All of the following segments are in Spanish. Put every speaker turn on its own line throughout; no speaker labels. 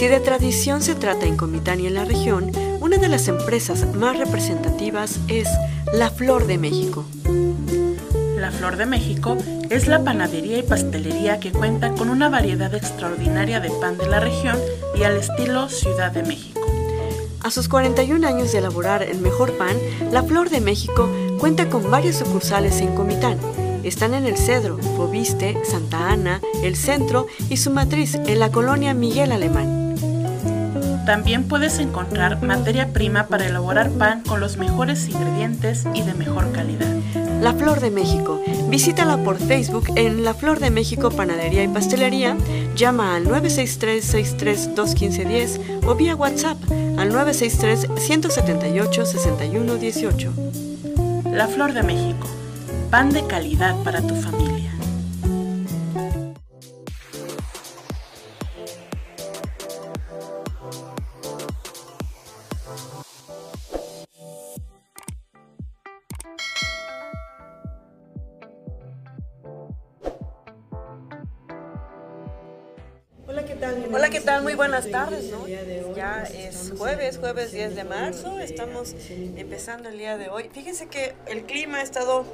Si de tradición se trata en Comitán y en la región, una de las empresas más representativas es La Flor de México.
La Flor de México es la panadería y pastelería que cuenta con una variedad extraordinaria de pan de la región y al estilo Ciudad de México.
A sus 41 años de elaborar el mejor pan, La Flor de México cuenta con varias sucursales en Comitán. Están en El Cedro, Fobiste, Santa Ana, El Centro y su matriz en la colonia Miguel Alemán.
También puedes encontrar materia prima para elaborar pan con los mejores ingredientes y de mejor calidad.
La Flor de México. Visítala por Facebook en La Flor de México Panadería y Pastelería. Llama al 963-63-21510 o vía WhatsApp al 963-178-6118.
La Flor de México. Pan de calidad para tu familia.
Jueves, jueves 10 de marzo, estamos empezando el día de hoy. Fíjense que el clima ha estado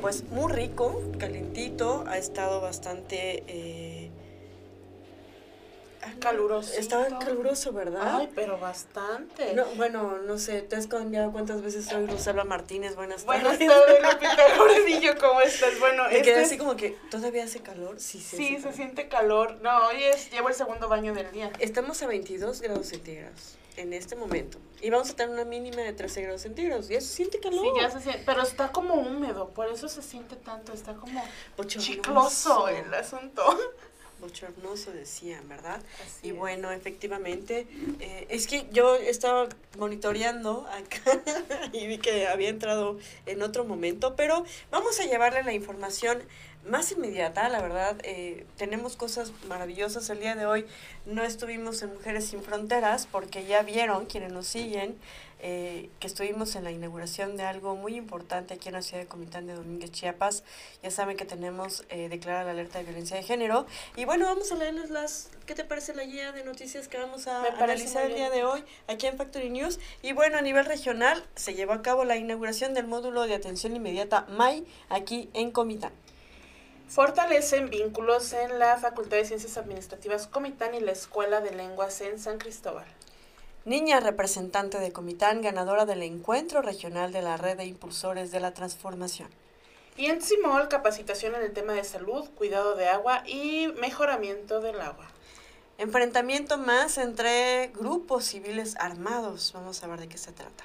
pues muy rico, calentito, ha estado bastante... Eh,
caluroso.
Estaba caluroso, ¿verdad?
Ay, pero bastante.
No, bueno, no sé, ¿te has cambiado cuántas veces soy Rosalba Martínez? Buenas tardes.
Buenas tardes, Lupita Lorenillo, ¿cómo estás? Bueno,
Me quedé
este
así como que, ¿todavía hace calor? Sí, sí.
Sí, se
calor.
siente calor. No, hoy es, llevo el segundo baño del día.
Estamos a 22 grados centígrados en este momento. Y vamos a tener una mínima de 13 grados centígrados. Ya se siente calor.
Sí, ya se siente, pero está como húmedo, por eso se siente tanto, está como
Bochornoso.
chicloso el asunto.
Bochornoso decían, ¿verdad?
Así
y
es.
bueno, efectivamente, eh, es que yo estaba monitoreando acá y vi que había entrado en otro momento, pero vamos a llevarle la información más inmediata, la verdad, eh, tenemos cosas maravillosas el día de hoy. No estuvimos en Mujeres Sin Fronteras porque ya vieron, quienes nos siguen, eh, que estuvimos en la inauguración de algo muy importante aquí en la ciudad de Comitán de Domínguez, Chiapas. Ya saben que tenemos eh, declarada la alerta de violencia de género. Y bueno, vamos a leerles las, ¿qué te parece la guía de noticias que vamos a analizar el día de hoy aquí en Factory News? Y bueno, a nivel regional se llevó a cabo la inauguración del módulo de atención inmediata MAI aquí en Comitán.
Fortalecen vínculos en la Facultad de Ciencias Administrativas Comitán y la Escuela de Lenguas en San Cristóbal.
Niña representante de Comitán, ganadora del encuentro regional de la red de impulsores de la transformación.
Y en Simol, capacitación en el tema de salud, cuidado de agua y mejoramiento del agua.
Enfrentamiento más entre grupos civiles armados. Vamos a ver de qué se trata.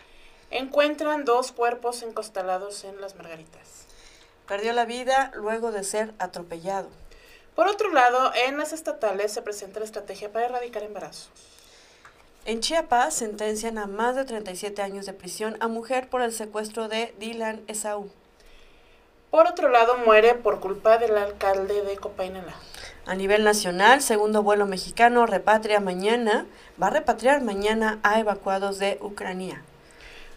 Encuentran dos cuerpos encostalados en las Margaritas.
Perdió la vida luego de ser atropellado.
Por otro lado, en las estatales se presenta la estrategia para erradicar embarazos.
En Chiapas sentencian a más de 37 años de prisión a mujer por el secuestro de Dylan Esaú.
Por otro lado, muere por culpa del alcalde de Copainalá.
A nivel nacional, segundo vuelo mexicano repatria mañana, va a repatriar mañana a evacuados de Ucrania.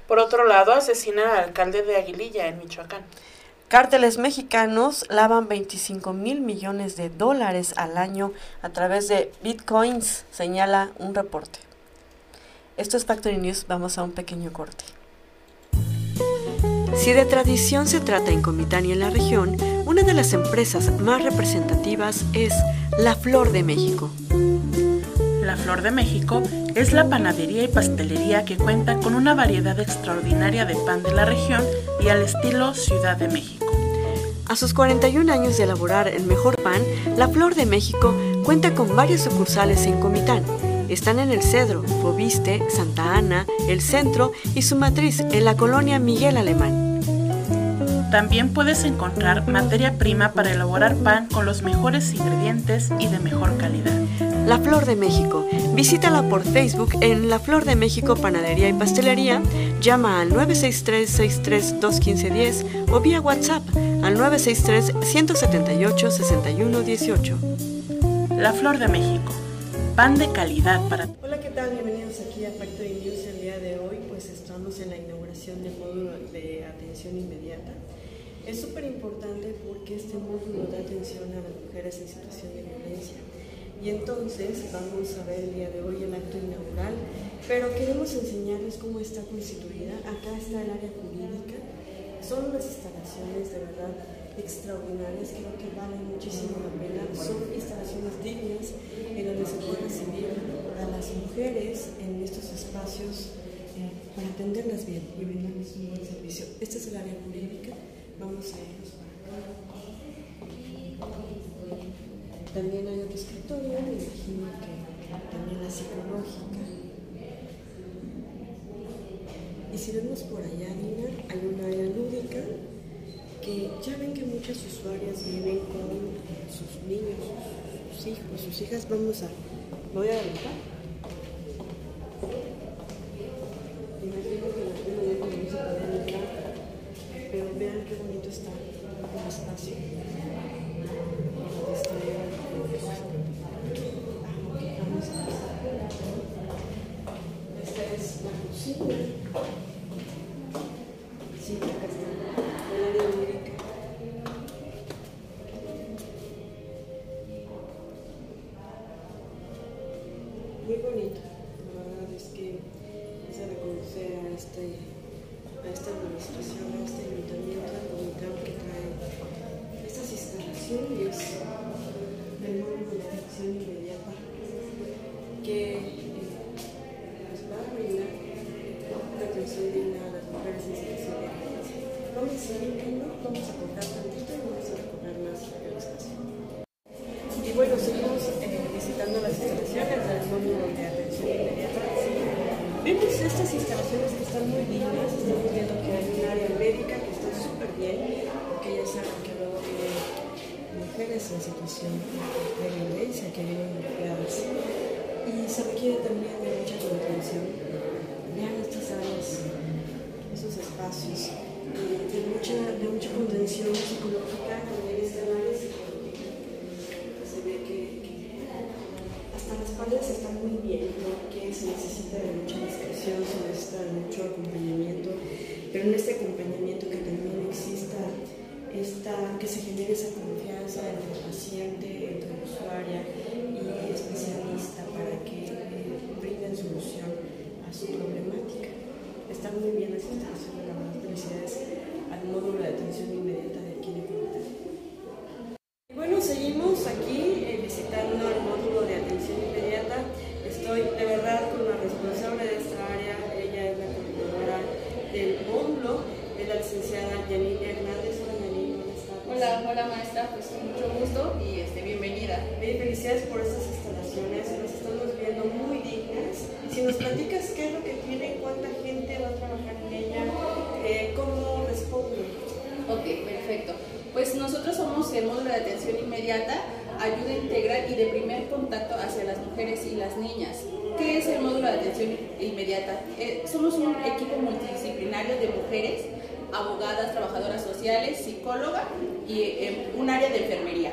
Por otro lado, asesinan al alcalde de Aguililla, en Michoacán.
Cárteles mexicanos lavan 25 mil millones de dólares al año a través de bitcoins, señala un reporte. Esto es Factory News, vamos a un pequeño corte. Si de tradición se trata en Comitán y en la región, una de las empresas más representativas es La Flor de México.
La Flor de México es la panadería y pastelería que cuenta con una variedad extraordinaria de pan de la región y al estilo Ciudad de México.
A sus 41 años de elaborar el mejor pan, La Flor de México cuenta con varias sucursales en Comitán. Están en El Cedro, Fobiste, Santa Ana, El Centro y su matriz en la colonia Miguel Alemán.
También puedes encontrar materia prima para elaborar pan con los mejores ingredientes y de mejor calidad.
La Flor de México. Visítala por Facebook en La Flor de México Panadería y Pastelería. Llama al 963-63-21510 o vía WhatsApp al 963-178-6118.
La Flor de México. Pan de calidad para
Hola, ¿qué tal? Bienvenidos aquí a Factory News el día de hoy. Pues estamos en la inauguración del módulo de atención inmediata. Es súper importante porque este módulo da atención a las mujeres en situación de violencia. Y entonces vamos a ver el día de hoy el acto inaugural, pero queremos enseñarles cómo está constituida. Acá está el área jurídica, son unas instalaciones de verdad extraordinarias, creo que valen muchísimo la pena. Son instalaciones dignas en donde se puede recibir a las mujeres en estos espacios eh, para atenderlas bien y brindarles un buen servicio. Este es el área jurídica, vamos a irnos También hay otro escritorio, me imagino que también la psicológica. Y si vemos por allá, Nina, hay un área lúdica que ya ven que muchas usuarias viven con sus niños, sus, hijos, sus hijas. Vamos a, voy a adelantar. Imagino que algún momento no se puede entrar, pero vean qué bonito está el espacio.
mujeres en
situación de violencia que viven golpeadas. Y se requiere también de mucha contención. Vean estas
áreas,
esos espacios, de mucha, de mucha contención psicológica también este análisis. Se ve
que, hasta las
paredes están muy bien, que se necesita de mucha discreción, se necesita de mucho acompañamiento, pero en este acompañamiento que también exista esta, que se genere esa confianza entre el paciente, entre la usuaria y especialista
para que eh, brinden solución a su problemática.
Están muy bien las instalaciones, la felicidades al módulo de atención inmediata de Química. Y bueno, seguimos aquí nos estamos viendo muy dignas. Si nos platicas qué es lo que tiene, cuánta gente va a trabajar en ella, eh, cómo responde. Ok, perfecto.
Pues nosotros somos el módulo de atención inmediata, ayuda integral y de primer contacto hacia las mujeres y las niñas. ¿Qué es
el módulo de atención inmediata? Eh, somos un equipo multidisciplinario de mujeres,
abogadas, trabajadoras sociales, psicóloga y eh, un área de enfermería.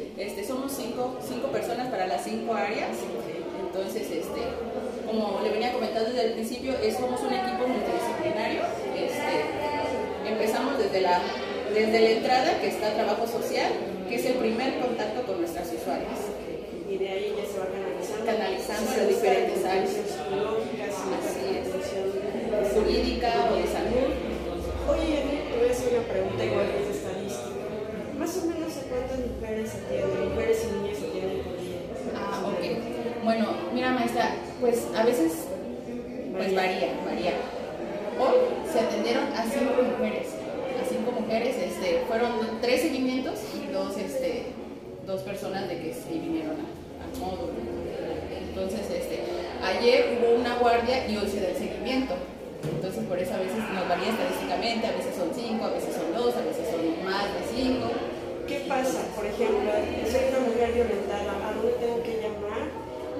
Este, somos cinco, cinco personas para las cinco áreas. Entonces, este, como le venía comentando desde el principio, somos un equipo multidisciplinario. Este, empezamos desde la desde la entrada, que está trabajo social, que es el primer contacto con nuestras usuarias.
Y de ahí ya se va canalizando.
Canalizando a diferentes áreas.
Así
es. Jurídica o de salud.
Oye, te voy a hacer una pregunta igual que es estadística. Más o menos cuántas mujeres atienden, mujeres y niñas atienden por día.
Ah, ok. Bueno, mira maestra, pues a veces pues varía, varía. Hoy se atendieron a cinco mujeres cinco mujeres, este, fueron tres seguimientos y dos, este, dos personas de que se vinieron al módulo. Entonces, este, ayer hubo una guardia y hoy se da el seguimiento. Entonces, por eso a veces nos varía estadísticamente, a veces son cinco, a veces son dos, a veces son más de cinco.
¿Qué pasa? Por ejemplo, soy una mujer violentada, ¿a dónde tengo que llamar?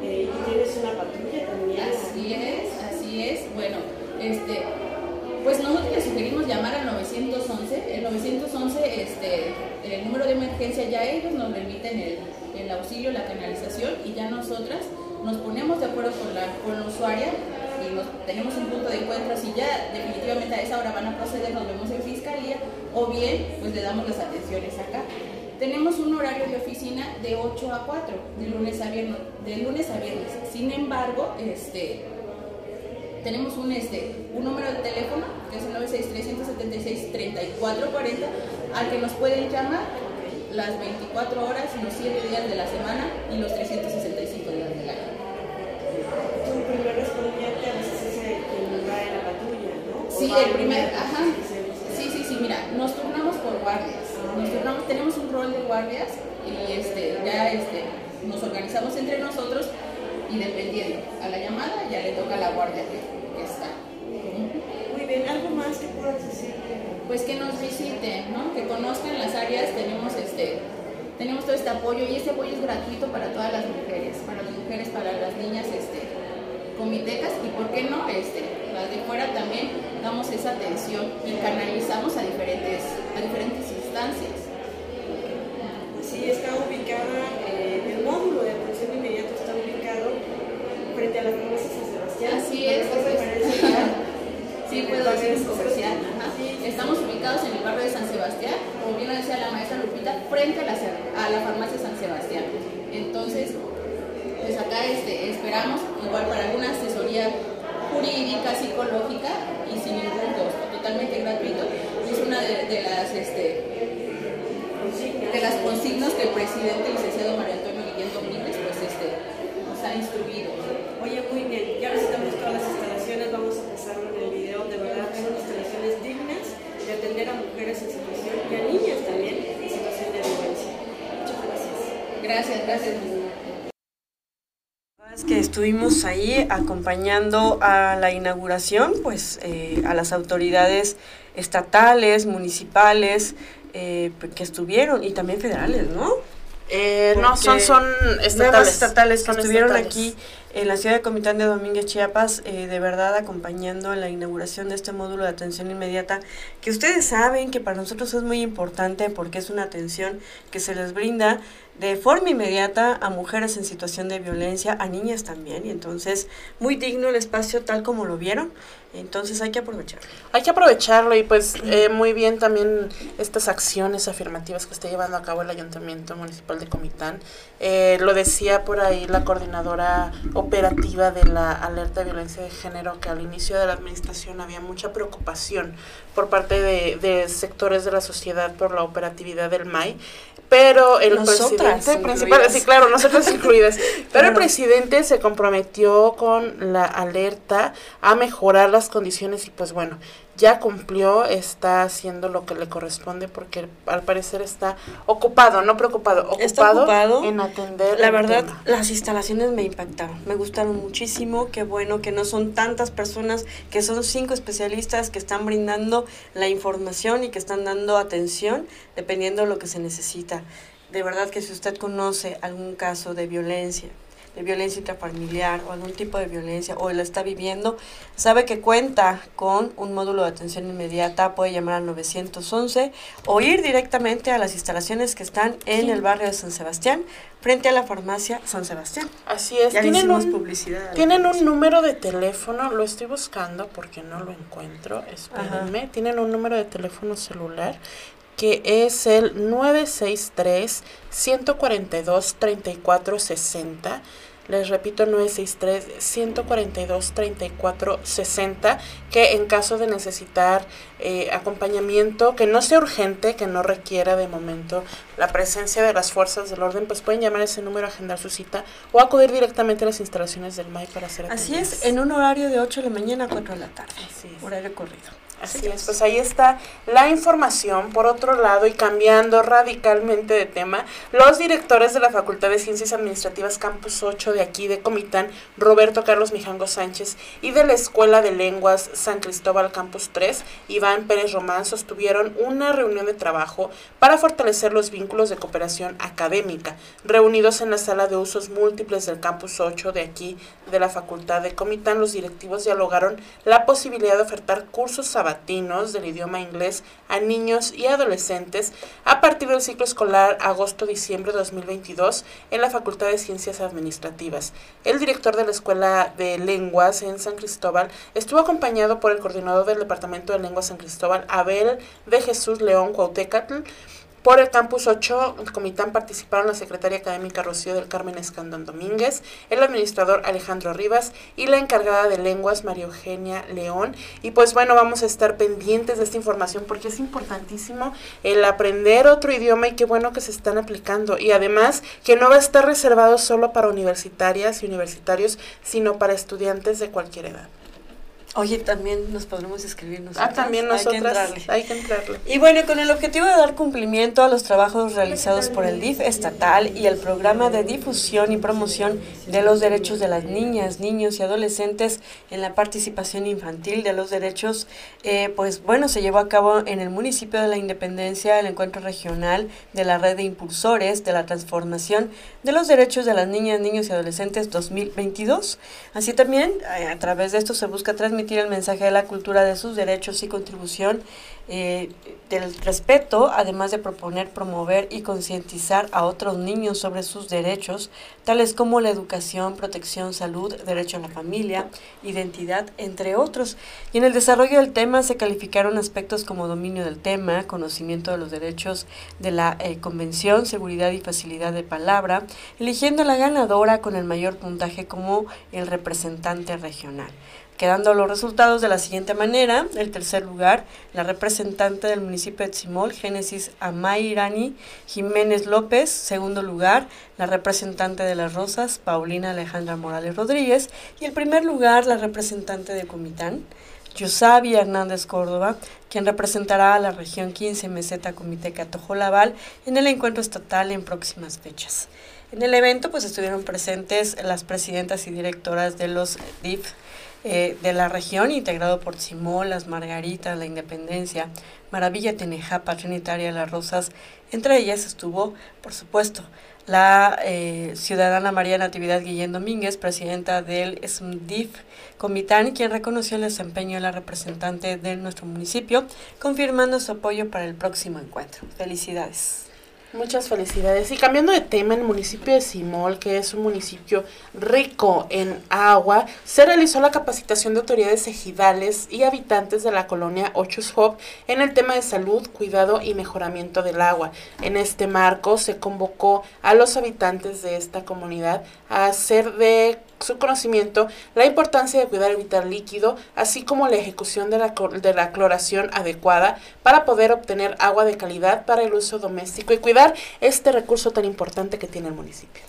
Eh, y tienes una patrulla también.
Así es, así es. Bueno, este, pues nosotros le sugerimos llamar al 911. El 911, este, el número de emergencia, ya ellos nos remiten el, el auxilio, la canalización y ya nosotras nos ponemos de acuerdo con la, con la usuaria y nos, tenemos un punto de encuentro, si ya definitivamente a esa hora van a proceder, nos vemos en fiscalía o bien pues le damos las atenciones acá. Tenemos un horario de oficina de 8 a 4, de lunes a viernes. De lunes a viernes. Sin embargo, este, tenemos un, este, un número de teléfono, que es el 96376-3440, al que nos pueden llamar las 24 horas, los 7 días de la semana y los 365 días del año.
Tu primer respondiente a veces es el quien va en la patrulla, ¿no?
Sí, el primer, ajá. Sí, sí, sí, mira, nos turnamos por guardias. Nos turnamos, tenemos un rol de guardias y este, ya este, nos organizamos entre nosotros y dependiendo a la llamada ya le toca a la guardia que, que está.
Muy bien, ¿algo más que puedas decir?
Pues que nos visiten, ¿no? Que conozcan las áreas, tenemos este tenemos todo este apoyo y este apoyo es gratuito para todas las mujeres, para las mujeres, para las niñas este comitecas y por qué no este las de fuera también damos esa atención y canalizamos a diferentes a diferentes instancias.
Sí, está ubicada, eh, el módulo de atención inmediata está ubicado frente a la farmacia San
Es. Sí, puedo decir comercial. Estamos ubicados en el barrio de San Sebastián, como bien lo decía la maestra Lupita, frente a la, farmacia San Sebastián. Entonces, pues acá este, esperamos, igual para alguna asesoría jurídica, psicológica y sin ningún costo, totalmente gratuito. Es una de, las este, de las consignas que el presidente, licenciado Mario Antonio Guillén Domínguez, pues este, nos ha instruido.
Oye, muy bien, ya visitamos todas las instalaciones, vamos a pasarlo en el video, de verdad son instalaciones dignas de atender a mujeres en situación y a niñas también en situación de violencia. Muchas gracias.
Gracias, gracias.
Es que estuvimos ahí acompañando a la inauguración, pues eh, a las autoridades estatales, municipales, eh, que estuvieron y también federales, ¿no?
Eh, no, son, son
Nuevas
estatales.
estatales que estuvieron
estatales.
aquí en la ciudad de Comitán de Domínguez, Chiapas, eh, de verdad acompañando la inauguración de este módulo de atención inmediata, que ustedes saben que para nosotros es muy importante porque es una atención que se les brinda de forma inmediata a mujeres en situación de violencia, a niñas también, y entonces muy digno el espacio tal como lo vieron, entonces hay que aprovecharlo.
Hay que aprovecharlo y pues eh, muy bien también estas acciones afirmativas que está llevando a cabo el Ayuntamiento Municipal de Comitán. Eh, lo decía por ahí la coordinadora operativa de la alerta de violencia de género que al inicio de la administración había mucha preocupación por parte de, de sectores de la sociedad por la operatividad del MAI. Pero el
Nosotras
presidente principal, sí, claro, nosotros incluidas. Pero
Claro.
el presidente se comprometió con la alerta a mejorar las condiciones y pues bueno, ya cumplió, está haciendo lo que le corresponde porque al parecer está ocupado, no preocupado, ocupado,
Está ocupado.
en atender
La verdad,
tema.
las instalaciones me impactaron, me gustaron muchísimo, qué bueno que no son tantas personas, que son cinco especialistas que están brindando la información y que están dando atención dependiendo de lo que se necesita. De verdad que si usted conoce algún caso de violencia, de violencia intrafamiliar o algún tipo de violencia o lo está viviendo, sabe que cuenta con un módulo de atención inmediata, puede llamar al 911 o ir directamente a las instalaciones que están en
Sí.
el barrio de San Sebastián, frente a la farmacia San Sebastián.
Así es,
Ya
tienen un,
publicidad.
tienen un número de teléfono, lo estoy buscando porque no lo encuentro, espérenme, tienen un número de teléfono celular que es el 963-142-3460. Les repito, 963-142-3460, que en caso de necesitar eh, acompañamiento, que no sea urgente, que no requiera de momento la presencia de las fuerzas del orden, pues pueden llamar a ese número, agendar su cita o acudir directamente a las instalaciones del MAI para hacer
Así
atendidas.
es, en un horario de 8 de la mañana a 4 de la tarde.
Así es.
Horario corrido.
Así es, pues ahí está la información. Por otro lado, y cambiando radicalmente de tema, los directores de la Facultad de Ciencias Administrativas Campus 8 de aquí de Comitán, Roberto Carlos Mijango Sánchez, y de la Escuela de Lenguas San Cristóbal Campus 3, Iván Pérez Román, sostuvieron una reunión de trabajo para fortalecer los vínculos de cooperación académica, reunidos en la sala de usos múltiples del Campus 8 de aquí de la Facultad de Comitán. Los directivos dialogaron la posibilidad de ofertar cursos sabáticos del idioma inglés a niños y adolescentes a partir del ciclo escolar agosto-diciembre de 2022 en la Facultad de Ciencias Administrativas. El director de la Escuela de Lenguas en San Cristóbal estuvo acompañado por el coordinador del Departamento de Lenguas San Cristóbal, Abel de Jesús León Cuautécatl, por el Campus 8, el Comitán participaron la secretaria académica Rocío del Carmen Escandón Domínguez, el administrador Alejandro Rivas y la encargada de lenguas María Eugenia León. Y pues bueno, vamos a estar pendientes de esta información porque es importantísimo el aprender otro idioma y qué bueno que se están aplicando. Y además que no va a estar reservado solo para universitarias y universitarios, sino para estudiantes de cualquier edad.
Oye, también nos podremos escribir nosotros.
Ah, también nosotras. Hay que entrarle.
Y bueno, con el objetivo de dar cumplimiento a los trabajos realizados por el DIF estatal y el programa de difusión y promoción de los derechos de las niñas, niños y adolescentes en la participación infantil de los derechos, eh, pues bueno, se llevó a cabo en el municipio de la Independencia el encuentro regional de la red de impulsores de la transformación de los derechos de las niñas, niños y adolescentes 2022. Así también, eh, a través de esto se busca transmitir el mensaje de la cultura de sus derechos y contribución eh, del respeto, además de proponer, promover y concientizar a otros niños sobre sus derechos, tales como la educación, protección, salud, derecho a la familia, identidad, entre otros. Y en el desarrollo del tema se calificaron aspectos como dominio del tema, conocimiento de los derechos de la eh, convención, seguridad y facilidad de palabra, eligiendo a la ganadora con el mayor puntaje como el representante regional quedando los resultados de la siguiente manera. El tercer lugar, la representante del municipio de Tzimol, Génesis Amairani Jiménez López. Segundo lugar, la representante de Las Rosas, Paulina Alejandra Morales Rodríguez. Y el primer lugar, la representante de Comitán, Yosabi Hernández Córdoba, quien representará a la región 15 Meseta Comité Catojolabal en el encuentro estatal en próximas fechas. En el evento pues estuvieron presentes las presidentas y directoras de los DIF eh, de la región, integrado por Simón, Las Margaritas, La Independencia, Maravilla Tenejapa, Trinitaria, Las Rosas. Entre ellas estuvo, por supuesto, la eh, ciudadana María Natividad Guillén Domínguez, presidenta del SMDIF Comitán, quien reconoció el desempeño de la representante de nuestro municipio, confirmando su apoyo para el próximo encuentro. Felicidades.
Muchas felicidades. Y cambiando de tema, en el municipio de Simol, que es un municipio rico en agua, se realizó la capacitación de autoridades ejidales y habitantes de la colonia Hop en el tema de salud, cuidado y mejoramiento del agua. En este marco se convocó a los habitantes de esta comunidad a hacer de su conocimiento la importancia de cuidar el vital líquido, así como la ejecución de la, de la cloración adecuada para poder obtener agua de calidad para el uso doméstico y cuidar este recurso tan importante que tiene el municipio.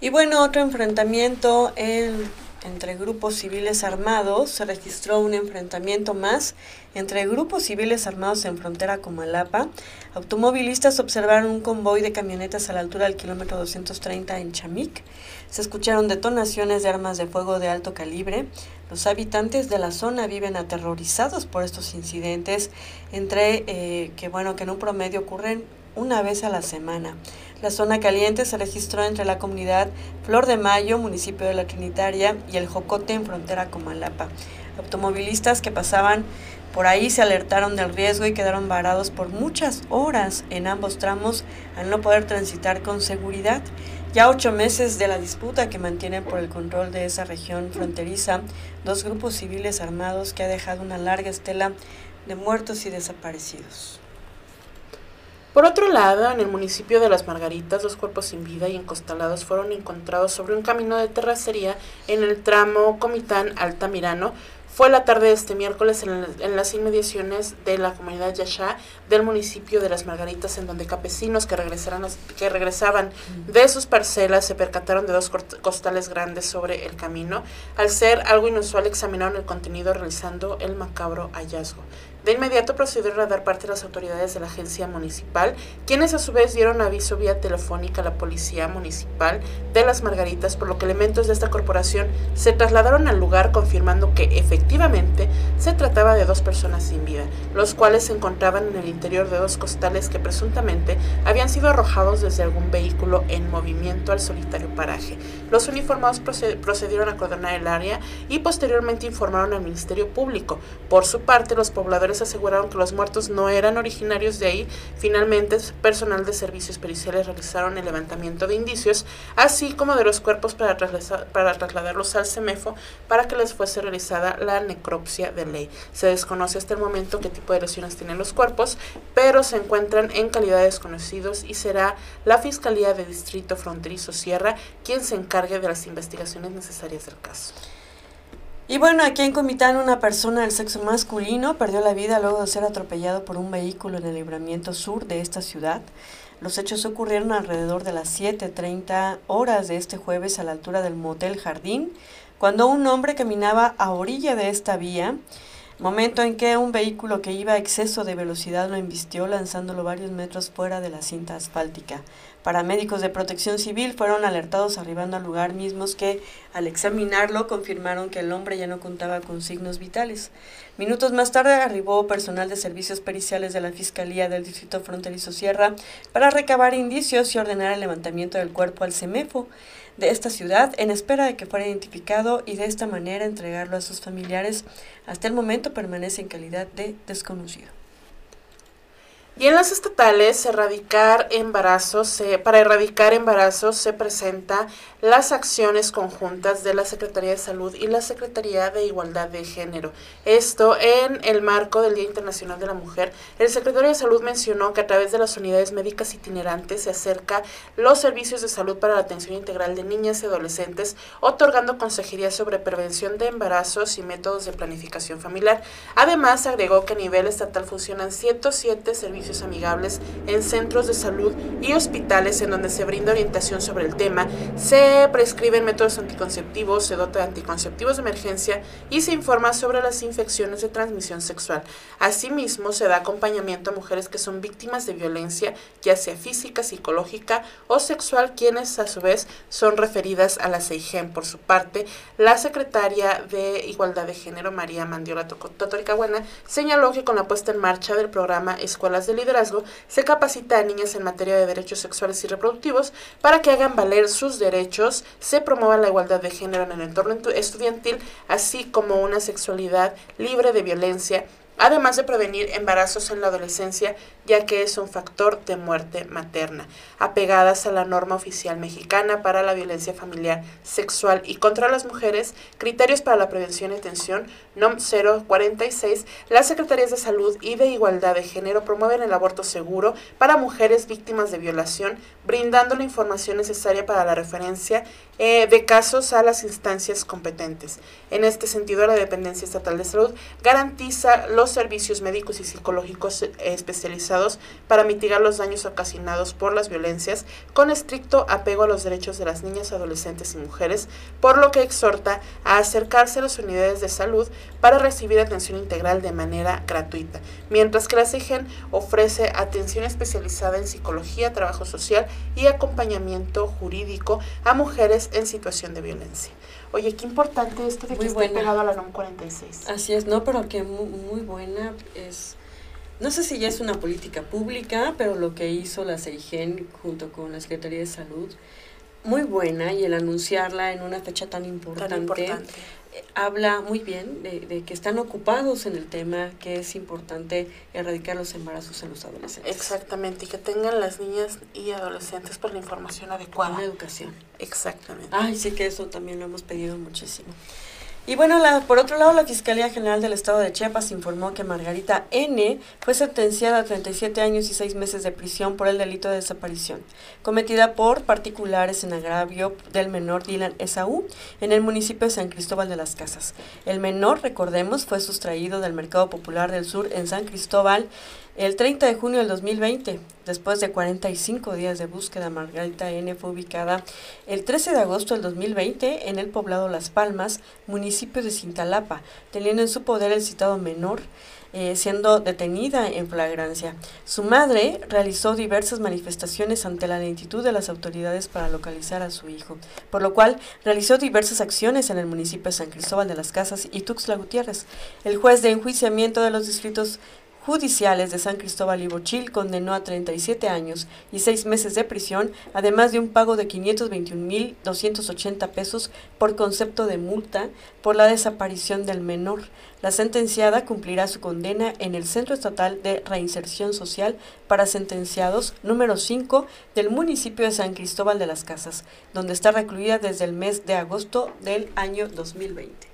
Y bueno, otro enfrentamiento entre grupos civiles armados, se registró un enfrentamiento más entre grupos civiles armados en frontera con Malapa. Automovilistas observaron un convoy de camionetas a la altura del kilómetro 230 en Chamic. Se escucharon detonaciones de armas de fuego de alto calibre. Los habitantes de la zona viven aterrorizados por estos incidentes, entre eh, que bueno que en un promedio ocurren una vez a la semana. La zona caliente se registró entre la comunidad Flor de Mayo, municipio de la Trinitaria, y el Jocote en frontera con Malapa. Automovilistas que pasaban por ahí se alertaron del riesgo y quedaron varados por muchas horas en ambos tramos al no poder transitar con seguridad. Ya ocho meses de la disputa que mantienen por el control de esa región fronteriza, dos grupos civiles armados que ha dejado una larga estela de muertos y desaparecidos.
Por otro lado, en el municipio de Las Margaritas, dos cuerpos sin vida y encostalados fueron encontrados sobre un camino de terracería en el tramo Comitán Altamirano, fue la tarde de este miércoles en, en las inmediaciones de la comunidad Yashá del municipio de Las Margaritas, en donde campesinos que, regresaron, que regresaban de sus parcelas se percataron de dos costales grandes sobre el camino. Al ser algo inusual, examinaron el contenido realizando el macabro hallazgo. De inmediato procedieron a dar parte a las autoridades de la agencia municipal, quienes a su vez dieron aviso vía telefónica a la policía municipal de Las Margaritas, por lo que elementos de esta corporación se trasladaron al lugar confirmando que efectivamente se trataba de dos personas sin vida, los cuales se encontraban en el interior de dos costales que presuntamente habían sido arrojados desde algún vehículo en movimiento al solitario paraje. Los uniformados procedieron a coordinar el área y posteriormente informaron al Ministerio Público. Por su parte, los pobladores aseguraron que los muertos no eran originarios de ahí. Finalmente, personal de servicios periciales realizaron el levantamiento de indicios, así como de los cuerpos para, trasladarlos al CEMEFO para que les fuese realizada la necropsia de ley. Se desconoce hasta el momento qué tipo de lesiones tienen los cuerpos, pero se encuentran en calidad de desconocidos y será la Fiscalía de Distrito Fronterizo Sierra quien se encargue de las investigaciones necesarias del caso.
Y bueno, aquí en Comitán una persona del sexo masculino perdió la vida luego de ser atropellado por un vehículo en el libramiento sur de esta ciudad. Los hechos ocurrieron alrededor de las 7.30 horas de este jueves a la altura del motel Jardín, cuando un hombre caminaba a orilla de esta vía momento en que un vehículo que iba a exceso de velocidad lo embistió lanzándolo varios metros fuera de la cinta asfáltica. Paramédicos de protección civil fueron alertados arribando al lugar mismos que, al examinarlo, confirmaron que el hombre ya no contaba con signos vitales. Minutos más tarde arribó personal de servicios periciales de la Fiscalía del Distrito Fronterizo Sierra para recabar indicios y ordenar el levantamiento del cuerpo al CEMEFO de esta ciudad en espera de que fuera identificado y de esta manera entregarlo a sus familiares. Hasta el momento permanece en calidad de desconocido.
Y en las estatales, erradicar embarazos, para erradicar embarazos se presenta las acciones conjuntas de la Secretaría de Salud y la Secretaría de Igualdad de Género. Esto en el marco del Día Internacional de la Mujer. El secretario de Salud mencionó que a través de las unidades médicas itinerantes se acerca los servicios de salud para la atención integral de niñas y adolescentes, otorgando consejería sobre prevención de embarazos y métodos de planificación familiar. Además, agregó que a nivel estatal funcionan 107 servicios amigables en centros de salud y hospitales en donde se brinda orientación sobre el tema, se prescriben métodos anticonceptivos, se dota de anticonceptivos de emergencia y se informa sobre las infecciones de transmisión sexual. Asimismo, se da acompañamiento a mujeres que son víctimas de violencia, ya sea física, psicológica o sexual, quienes a su vez son referidas a la CEIGEM. Por su parte, la secretaria de Igualdad de Género, María Mandiola Totorica Buena, señaló que con la puesta en marcha del programa Escuelas de liderazgo, se capacita a niñas en materia de derechos sexuales y reproductivos para que hagan valer sus derechos, se promueva la igualdad de género en el entorno estudiantil, así como una sexualidad libre de violencia además de prevenir embarazos en la adolescencia, ya que es un factor de muerte materna, apegadas a la norma oficial mexicana para la violencia familiar, sexual y contra las mujeres, criterios para la prevención y atención, NOM 046, las Secretarías de Salud y de Igualdad de Género promueven el aborto seguro para mujeres víctimas de violación, brindando la información necesaria para la referencia eh, de casos a las instancias competentes. En este sentido, la Dependencia Estatal de Salud garantiza los servicios médicos y psicológicos eh, para mitigar los daños ocasionados por las violencias, con estricto apego a los derechos de las niñas, adolescentes y mujeres, por lo que exhorta a acercarse a las unidades de salud para recibir atención integral de manera gratuita, mientras que la CIGEN ofrece atención especializada en psicología, trabajo social y acompañamiento jurídico a mujeres en situación de violencia. Oye, qué importante esto de que esté pegado a la NOM 46.
Así es, no, pero que muy, muy buena es... No sé si ya es una política pública, pero lo que hizo la CEIGEN junto con la Secretaría de Salud, muy buena y el anunciarla en una fecha tan importante, eh, habla muy bien de, de, que están ocupados en el tema, que es importante erradicar los embarazos en los adolescentes.
Exactamente, y que tengan las niñas y adolescentes por la información adecuada.
Una educación.
Exactamente.
Ay, sí que eso también lo hemos pedido muchísimo. Y bueno, la, por otro lado, la Fiscalía General del Estado de Chiapas informó que Margarita N. fue sentenciada a 37 años y 6 meses de prisión por el delito de desaparición, cometida por particulares en agravio del menor Dylan Esaú en el municipio de San Cristóbal de las Casas. El menor, recordemos, fue sustraído del Mercado Popular del Sur en San Cristóbal el 30 de junio del 2020, después de 45 días de búsqueda, Margarita N. fue ubicada el 13 de agosto del 2020 en el poblado Las Palmas, municipio de Cintalapa, teniendo en su poder el citado menor, eh, siendo detenida en flagrancia. Su madre realizó diversas manifestaciones ante la lentitud de las autoridades para localizar a su hijo, por lo cual realizó diversas acciones en el municipio de San Cristóbal de las Casas y Tuxtla Gutiérrez. El juez de enjuiciamiento de los distritos judiciales de San Cristóbal y Bochil condenó a 37 años y 6 meses de prisión, además de un pago de 521.280 pesos por concepto de multa por la desaparición del menor. La sentenciada cumplirá su condena en el Centro Estatal de Reinserción Social para Sentenciados número 5 del municipio de San Cristóbal de las Casas, donde está recluida desde el mes de agosto del año 2020.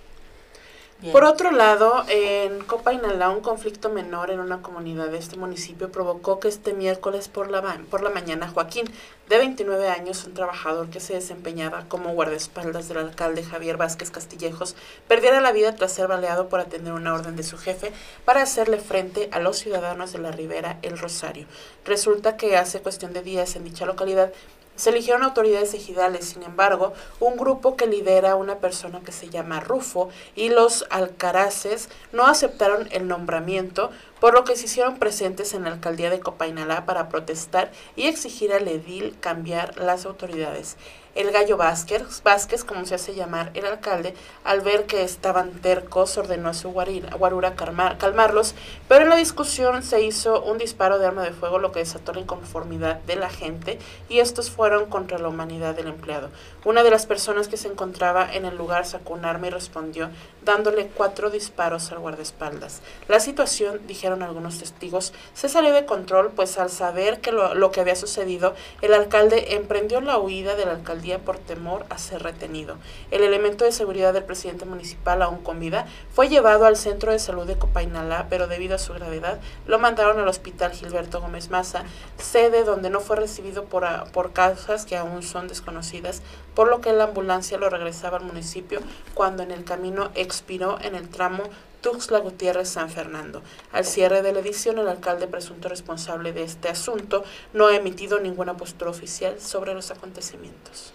Por otro lado, en Copa Inalá, un conflicto menor en una comunidad de este municipio provocó que este miércoles por la, por la mañana Joaquín, de 29 años, un trabajador que se desempeñaba como guardaespaldas del alcalde Javier Vázquez Castillejos, perdiera la vida tras ser baleado por atender una orden de su jefe para hacerle frente a los ciudadanos de la Ribera El Rosario. Resulta que hace cuestión de días en dicha localidad se eligieron autoridades ejidales, sin embargo, un grupo que lidera una persona que se llama Rufo y los alcaraces no aceptaron el nombramiento, por lo que se hicieron presentes en la alcaldía de Copainalá para protestar y exigir al edil cambiar las autoridades. El gallo Vázquez, Vázquez, como se hace llamar el alcalde, al ver que estaban tercos, ordenó a su guarura calmarlos, pero en la discusión se hizo un disparo de arma de fuego, lo que desató la inconformidad de la gente, y estos fueron contra la humanidad del empleado. Una de las personas que se encontraba en el lugar sacó un arma y respondió, dándole cuatro disparos al guardaespaldas. La situación, dijeron algunos testigos, se salió de control, pues al saber que lo, lo que había sucedido, el alcalde emprendió la huida del alcaldía por temor a ser retenido. El elemento de seguridad del presidente municipal, aún con vida, fue llevado al centro de salud de Copainalá, pero debido a su gravedad lo mandaron al hospital Gilberto Gómez Maza, sede donde no fue recibido por, por causas que aún son desconocidas, por lo que la ambulancia lo regresaba al municipio cuando en el camino expiró en el tramo Tuxtla Gutiérrez San Fernando. Al cierre de la edición, el alcalde presunto responsable de este asunto no ha emitido ninguna postura oficial sobre los acontecimientos.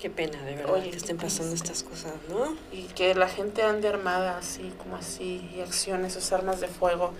Qué pena, de verdad, que estén pasando estas cosas, ¿no?
Y que la gente ande armada así, como así, y accione sus armas de fuego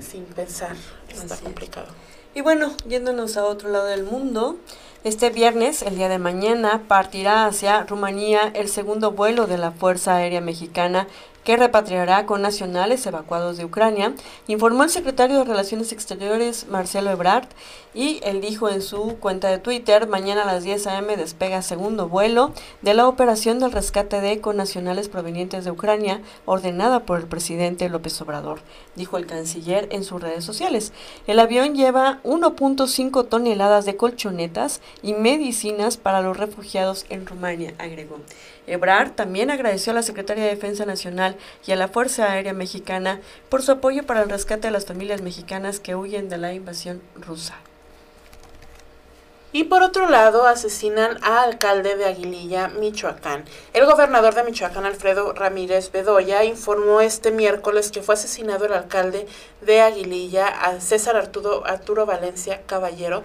sin pensar. Está complicado.
Y bueno, yéndonos a otro lado del mundo, este viernes, el día de mañana, partirá hacia Rumanía el segundo vuelo de la Fuerza Aérea Mexicana que repatriará con nacionales evacuados de Ucrania, informó el secretario de Relaciones Exteriores Marcelo Ebrard y él dijo en su cuenta de Twitter, mañana a las 10 a.m. despega segundo vuelo de la operación del rescate de nacionales provenientes de Ucrania ordenada por el presidente López Obrador, dijo el canciller en sus redes sociales. El avión lleva 1.5 toneladas de colchonetas y medicinas para los refugiados en Rumania, agregó. Ebrard también agradeció a la Secretaría de Defensa Nacional y a la Fuerza Aérea Mexicana por su apoyo para el rescate de las familias mexicanas que huyen de la invasión rusa.
Y por otro lado, asesinan al alcalde de Aguililla, Michoacán. El gobernador de Michoacán, Alfredo Ramírez Bedoya, informó este miércoles que fue asesinado el alcalde de Aguililla, César Arturo, Arturo Valencia Caballero,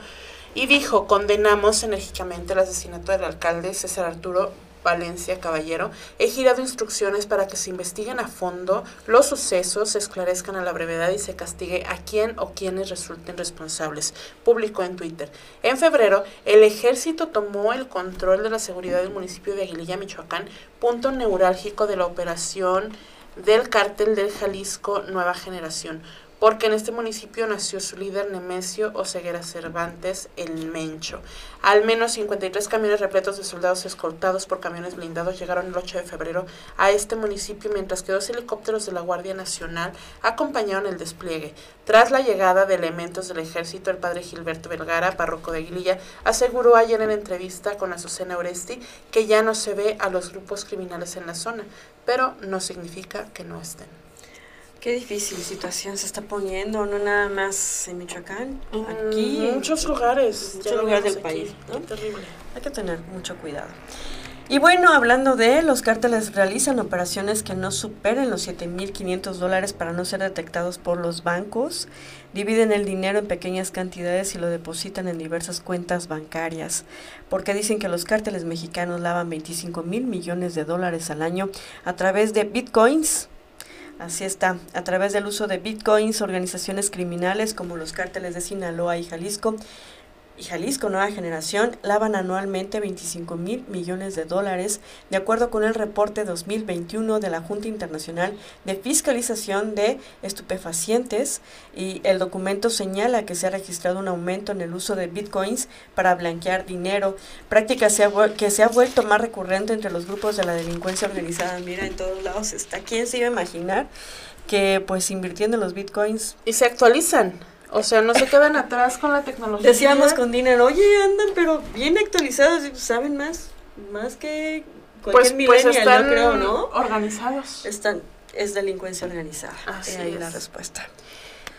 y dijo, condenamos enérgicamente el asesinato del alcalde César Arturo Valencia Caballero, he girado instrucciones para que se investiguen a fondo los sucesos, se esclarezcan a la brevedad y se castigue a quien o quienes resulten responsables, publicó en Twitter. En febrero, el ejército tomó el control de la seguridad del municipio de Aguililla, Michoacán, punto neurálgico de la operación del cártel del Jalisco Nueva Generación porque en este municipio nació su líder Nemesio Oseguera Cervantes, el Mencho. Al menos 53 camiones repletos de soldados escoltados por camiones blindados llegaron el 8 de febrero a este municipio, mientras que dos helicópteros de la Guardia Nacional acompañaron el despliegue. Tras la llegada de elementos del ejército, el padre Gilberto Vergara, párroco de Aguililla, aseguró ayer en entrevista con Azucena Oresti que ya no se ve a los grupos criminales en la zona, pero no significa que no estén.
Qué difícil situación se está poniendo, no nada más en Michoacán, aquí.
En muchos lugares.
En muchos lugares del país.
¿no? terrible.
Hay que tener mucho cuidado. Y bueno, hablando de los cárteles realizan operaciones que no superen los 7.500 dólares para no ser detectados por los bancos, dividen el dinero en pequeñas cantidades y lo depositan en diversas cuentas bancarias, porque dicen que los cárteles mexicanos lavan 25 mil millones de dólares al año a través de bitcoins, Así está, a través del uso de bitcoins, organizaciones criminales como los cárteles de Sinaloa y Jalisco y Jalisco Nueva Generación lavan anualmente 25 mil millones de dólares, de acuerdo con el reporte 2021 de la Junta Internacional de Fiscalización de Estupefacientes, y el documento señala que se ha registrado un aumento en el uso de bitcoins para blanquear dinero, práctica que se ha vuelto más recurrente entre los grupos de la delincuencia organizada. Mira, en todos lados está. ¿Quién se iba a imaginar que pues invirtiendo los bitcoins...
Y se actualizan. O sea, no se quedan atrás con la tecnología.
Decíamos con dinero, oye, andan pero bien actualizados, saben más, más que
cualquier pues, pues están creo, ¿no? Organizados.
Están, es delincuencia organizada. Así ahí es. la respuesta.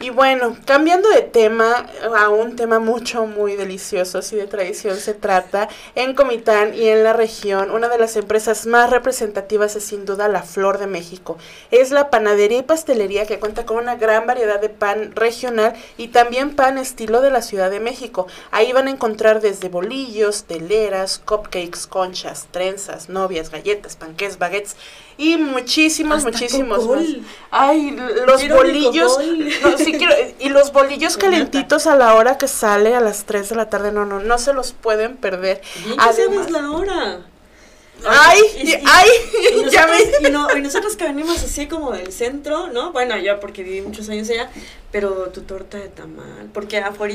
Y bueno, cambiando de tema a un tema mucho, muy delicioso, si de tradición se trata, en Comitán y en la región, una de las empresas más representativas es sin duda la Flor de México. Es la panadería y pastelería que cuenta con una gran variedad de pan regional y también pan estilo de la Ciudad de México. Ahí van a encontrar desde bolillos, teleras, cupcakes, conchas, trenzas, novias, galletas, panqués, baguettes y muchísimos, muchísimos más. Ay, los bolillos. sí quiero, y los bolillos calentitos a la hora que sale a las 3 de la tarde, no, no, no se los pueden perder.
¿Ya sabes la hora?
Ay, ay,
ya me... y, nosotros que venimos así como del centro, ¿no? Bueno, yo porque viví muchos años allá, pero tu torta de tamal, porque afuera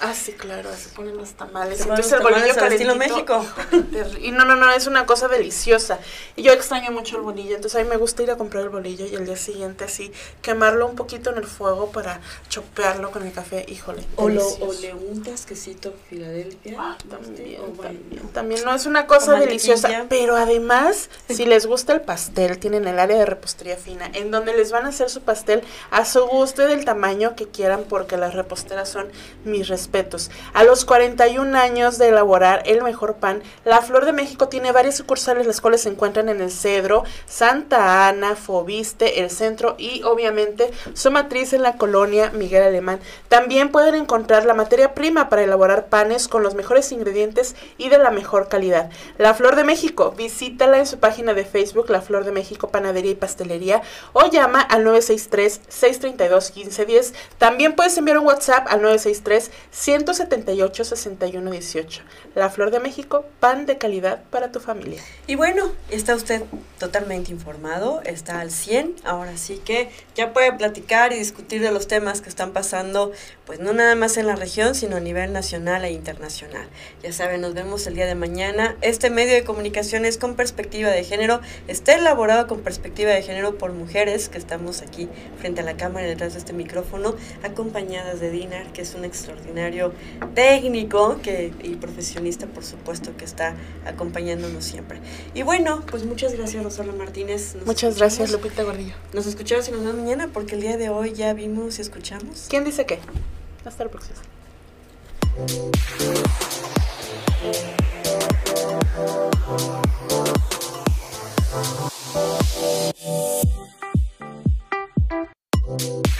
Ah, sí, claro, se ponen los tamales.
Entonces el bolillo calentito. México.
y no, no, no, es una cosa deliciosa. Y yo extraño mucho el bolillo, entonces a mí me gusta ir a comprar el bolillo y el día siguiente así quemarlo un poquito en el fuego para chopearlo con el café, híjole.
O, lo, o le untas quesito Filadelfia.
Ah, también, también, también, no es una cosa deliciosa, pero además, si les gusta el pastel, tienen el área de repostería fina, en donde les van a hacer su pastel a su gusto y del tamaño que quieran porque las reposteras son mis respetos. A los 41 años de elaborar el mejor pan, La Flor de México tiene varias sucursales las cuales se encuentran en el Cedro, Santa Ana, Fobiste, el Centro y obviamente su matriz en la colonia Miguel Alemán. También pueden encontrar la materia prima para elaborar panes con los mejores ingredientes y de la mejor calidad. La Flor de México, visítala en su página de Facebook La Flor de México Panadería y Pastelería o llama al 963 632 1510 también puedes enviar un WhatsApp al 963-178-6118. La Flor de México, pan de calidad para tu familia.
Y bueno, está usted totalmente informado, está al 100, ahora sí que ya puede platicar y discutir de los temas que están pasando, pues no nada más en la región, sino a nivel nacional e internacional. Ya saben, nos vemos el día de mañana. Este medio de comunicación es con perspectiva de género, está elaborado con perspectiva de género por mujeres que estamos aquí frente a la cámara detrás de este micrófono acompañadas de Dinar, que es un extraordinario técnico que, y profesionista, por supuesto, que está acompañándonos siempre. Y bueno, pues muchas gracias, Rosalba Martínez.
Muchas gracias, Lupita Gordillo.
Nos escuchamos y nos vemos mañana, porque el día de hoy ya vimos y escuchamos.
¿Quién dice qué? Hasta la próxima. Thank.